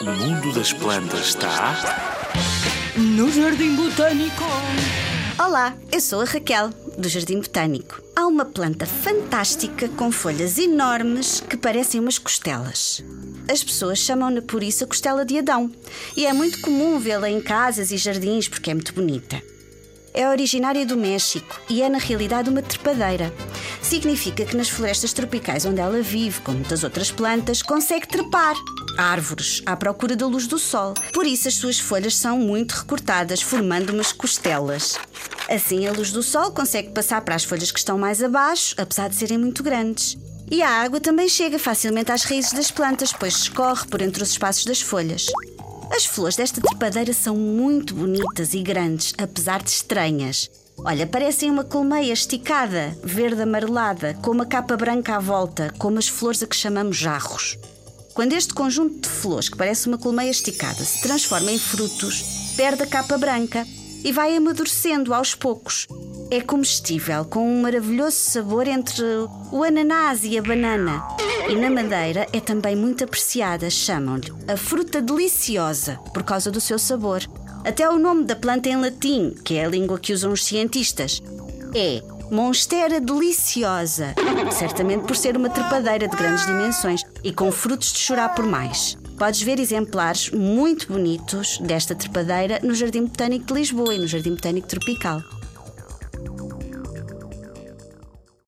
O mundo das plantas está. No Jardim Botânico. Olá, eu sou a Raquel, do Jardim Botânico. Há uma planta fantástica com folhas enormes que parecem umas costelas. As pessoas chamam-na por isso a costela de Adão e é muito comum vê-la em casas e jardins porque é muito bonita. É originária do México e é, na realidade, uma trepadeira. Significa que nas florestas tropicais onde ela vive, como muitas outras plantas, consegue trepar árvores à procura da luz do sol. Por isso, as suas folhas são muito recortadas, formando umas costelas. Assim, a luz do sol consegue passar para as folhas que estão mais abaixo, apesar de serem muito grandes. E a água também chega facilmente às raízes das plantas, pois escorre por entre os espaços das folhas. As flores desta trepadeira são muito bonitas e grandes, apesar de estranhas. Olha, parecem uma colmeia esticada, verde amarelada, com uma capa branca à volta, como as flores a que chamamos jarros. Quando este conjunto de flores, que parece uma colmeia esticada, se transforma em frutos, perde a capa branca e vai amadurecendo aos poucos. É comestível, com um maravilhoso sabor entre o ananás e a banana. E na Madeira é também muito apreciada, chamam-lhe a fruta deliciosa, por causa do seu sabor. Até o nome da planta em latim, que é a língua que usam os cientistas, é Monstera deliciosa, certamente por ser uma trepadeira de grandes dimensões e com frutos de chorar por mais. Podes ver exemplares muito bonitos desta trepadeira no Jardim Botânico de Lisboa e no Jardim Botânico Tropical.